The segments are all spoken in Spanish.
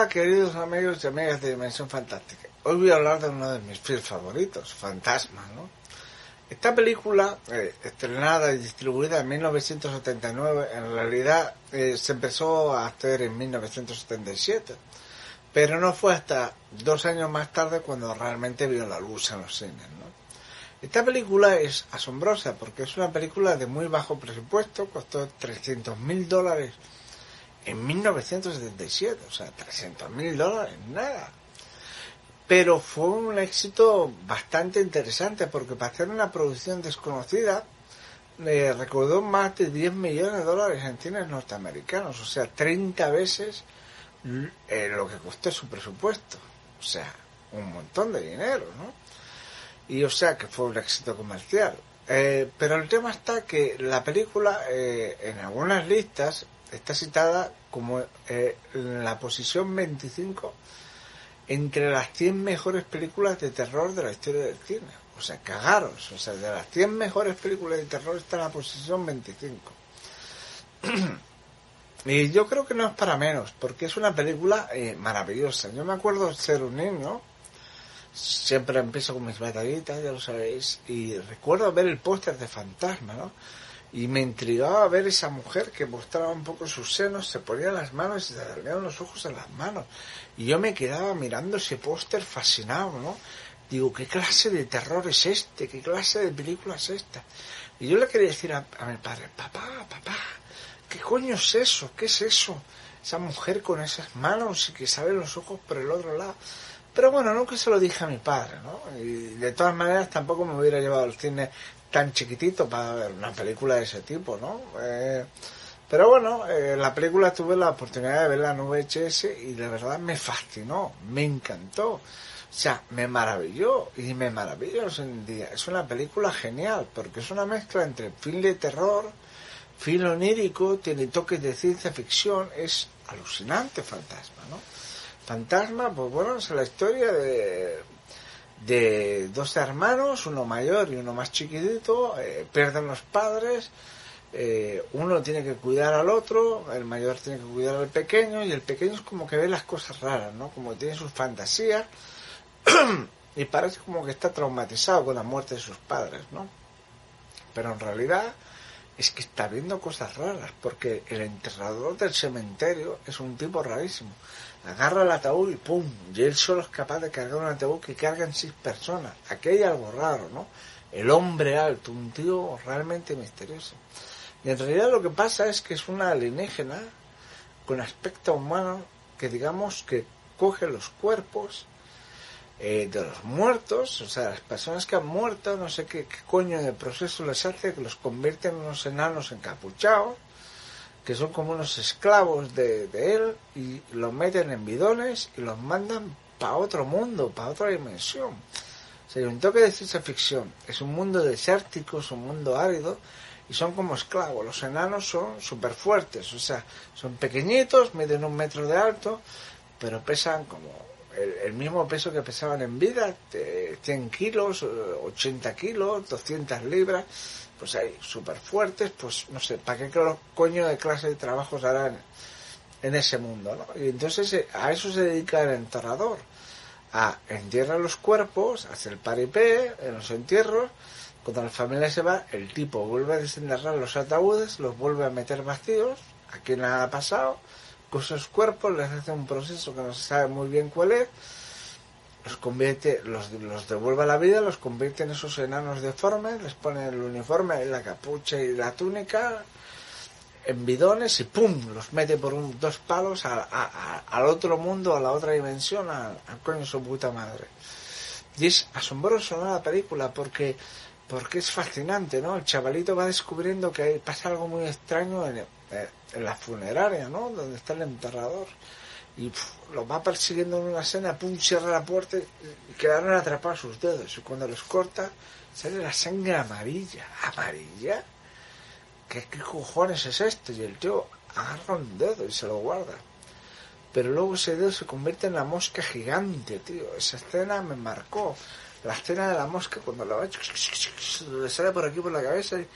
Hola queridos amigos y amigas de Dimensión Fantástica. Hoy voy a hablar de uno de mis films favoritos, Fantasma, ¿no? Esta película, eh, estrenada y distribuida en 1979, en realidad eh, se empezó a hacer en 1977, pero no fue hasta dos años más tarde cuando realmente vio la luz en los cines, ¿no? Esta película es asombrosa porque es una película de muy bajo presupuesto, costó 300 mil dólares en 1977, o sea, 300 mil dólares, nada. Pero fue un éxito bastante interesante porque para hacer una producción desconocida le recordó más de 10 millones de dólares en cines norteamericanos, o sea, 30 veces eh, lo que costó su presupuesto, o sea, un montón de dinero, ¿no? Y o sea que fue un éxito comercial. Eh, pero el tema está que la película eh, en algunas listas está citada como eh, en la posición 25 entre las 100 mejores películas de terror de la historia del cine. O sea, cagaros. O sea, de las 100 mejores películas de terror está en la posición 25. y yo creo que no es para menos, porque es una película eh, maravillosa. Yo me acuerdo ser un niño, siempre empiezo con mis batallitas, ya lo sabéis, y recuerdo ver el póster de Fantasma, ¿no? Y me intrigaba ver esa mujer que mostraba un poco sus senos, se ponía las manos y se alargaban los ojos en las manos. Y yo me quedaba mirando ese póster fascinado, ¿no? Digo, ¿qué clase de terror es este? ¿Qué clase de película es esta? Y yo le quería decir a, mi padre, papá, papá, ¿qué coño es eso? ¿Qué es eso? Esa mujer con esas manos y que sale los ojos por el otro lado. Pero bueno, nunca se lo dije a mi padre, ¿no? Y de todas maneras tampoco me hubiera llevado al cine tan chiquitito para ver una película de ese tipo, ¿no? Eh, pero bueno, eh, la película tuve la oportunidad de verla en VHS y de verdad me fascinó, me encantó. O sea, me maravilló y me maravilló hoy en día. Es una película genial porque es una mezcla entre film de terror, film onírico, tiene toques de ciencia ficción, es alucinante Fantasma, ¿no? Fantasma, pues bueno, es la historia de de dos hermanos, uno mayor y uno más chiquitito, eh, pierden los padres, eh, uno tiene que cuidar al otro, el mayor tiene que cuidar al pequeño y el pequeño es como que ve las cosas raras, ¿no? Como tiene sus fantasías y parece como que está traumatizado con la muerte de sus padres, ¿no? Pero en realidad es que está viendo cosas raras, porque el enterrador del cementerio es un tipo rarísimo agarra el ataúd y ¡pum! Y él solo es capaz de cargar un ataúd que cargan seis personas. Aquí hay algo raro, ¿no? El hombre alto, un tío realmente misterioso. Y en realidad lo que pasa es que es una alienígena con aspecto humano que digamos que coge los cuerpos eh, de los muertos, o sea, las personas que han muerto, no sé qué, coño de proceso les hace, que los convierte en unos enanos encapuchados que son como unos esclavos de, él y los meten en bidones y los mandan para otro mundo, para otra dimensión. O sea, un toque de ficción. Es un mundo desértico, es un mundo árido y son como esclavos. Los enanos son súper fuertes, o sea, son pequeñitos, miden un metro de alto, pero pesan como el, mismo peso que pesaban en vida, 100 kilos, 80 kilos, 200 libras pues ahí, súper fuertes, pues no sé, ¿para qué coño de clase de trabajos harán en ese mundo? ¿no? Y entonces eh, a eso se dedica el enterrador, a entierrar los cuerpos, hacer el paripé en los entierros, cuando la familia se va, el tipo vuelve a desenterrar los ataúdes, los vuelve a meter vacíos, aquí nada ha pasado, con esos cuerpos les hace un proceso que no se sabe muy bien cuál es, los convierte, los, los devuelve a la vida, los convierte en esos enanos deformes, les pone el uniforme, la capucha y la túnica en bidones y ¡pum! los mete por un, dos palos al otro mundo, a la otra dimensión, al coño su puta madre. Y es asombroso ¿no? la película porque, porque es fascinante, ¿no? El chavalito va descubriendo que pasa algo muy extraño en, en la funeraria, ¿no? Donde está el enterrador. Y los va persiguiendo en una escena, pum, cierra la puerta y quedaron atrapados sus dedos. Y cuando los corta, sale la sangre amarilla. ¿Amarilla? ¿Qué, qué cojones es esto? Y el tío agarra un dedo y se lo guarda. Pero luego ese dedo se convierte en la mosca gigante, tío. Esa escena me marcó. La escena de la mosca cuando la va, le sale por aquí por la cabeza y,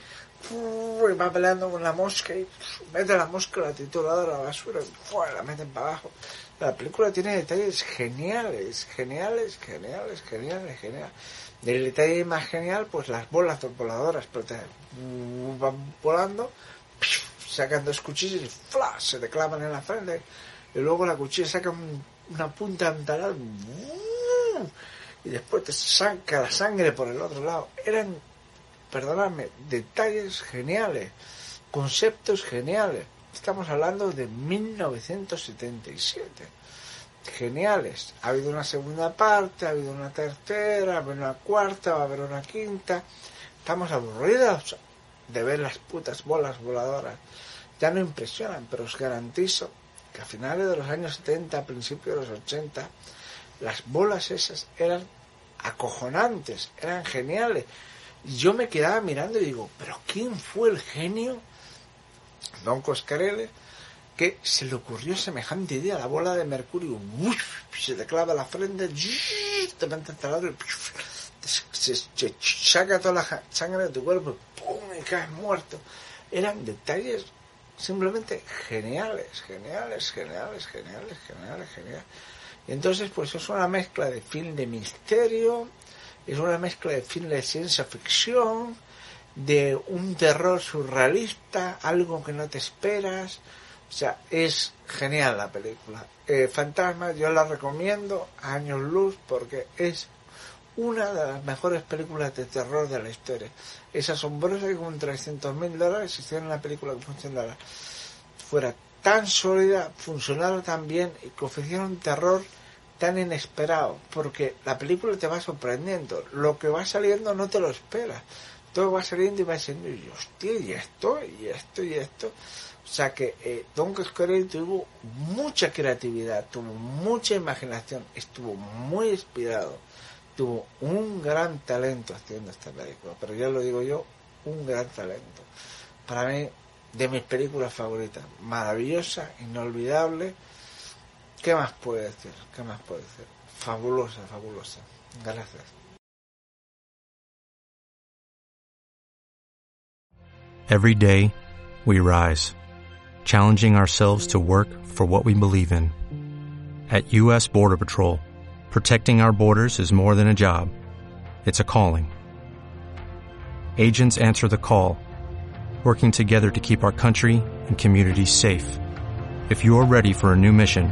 va peleando con la mosca y mete la mosca, la titulada a la basura y la meten para abajo. La película tiene detalles geniales, geniales, geniales, geniales, geniales. El detalle más genial, pues las bolas voladoras, pero van volando, sacan dos cuchillos y ¡flash! se te en la frente. Y luego la cuchilla saca una punta antaral y después te saca la sangre por el otro lado. Eran, perdóname, detalles geniales, conceptos geniales. Estamos hablando de 1977. Geniales. Ha habido una segunda parte, ha habido una tercera, ha habido una cuarta, va a haber una quinta. Estamos aburridos de ver las putas bolas voladoras. Ya no impresionan, pero os garantizo que a finales de los años 70, a principios de los 80, las bolas esas eran acojonantes, eran geniales. Yo me quedaba mirando y digo, pero ¿quién fue el genio, Don Coscarelli, que se le ocurrió semejante idea? La bola de mercurio, se te clava la frente, te mete el se, se, saca toda la sangre de tu cuerpo, ¡pum! y caes muerto. Eran detalles simplemente geniales, geniales, geniales, geniales, geniales, geniales. Y entonces, pues es una mezcla de film de misterio, es una mezcla de film de ciencia ficción, de un terror surrealista, algo que no te esperas. O sea, es genial la película. Eh, Fantasma, yo la recomiendo años luz porque es una de las mejores películas de terror de la historia. Es asombrosa que con 300 mil dólares hicieron una película que funcionara, fuera tan sólida, funcionara tan bien y que ofreciera un terror tan inesperado, porque la película te va sorprendiendo, lo que va saliendo no te lo esperas, todo va saliendo y va diciendo, y hostia, y esto, y esto, y esto. O sea que eh, Don Coscarelli tuvo mucha creatividad, tuvo mucha imaginación, estuvo muy inspirado tuvo un gran talento haciendo esta película, pero ya lo digo yo, un gran talento. Para mí, de mis películas favoritas, maravillosa, inolvidable. ¿Qué más puede decir? ¿Qué más puede decir? Fabulosa, fabulosa. Gracias. Every day, we rise, challenging ourselves to work for what we believe in. At U.S. Border Patrol, Protecting our borders is more than a job. It's a calling. Agents answer the call, working together to keep our country and communities safe. If you're ready for a new mission,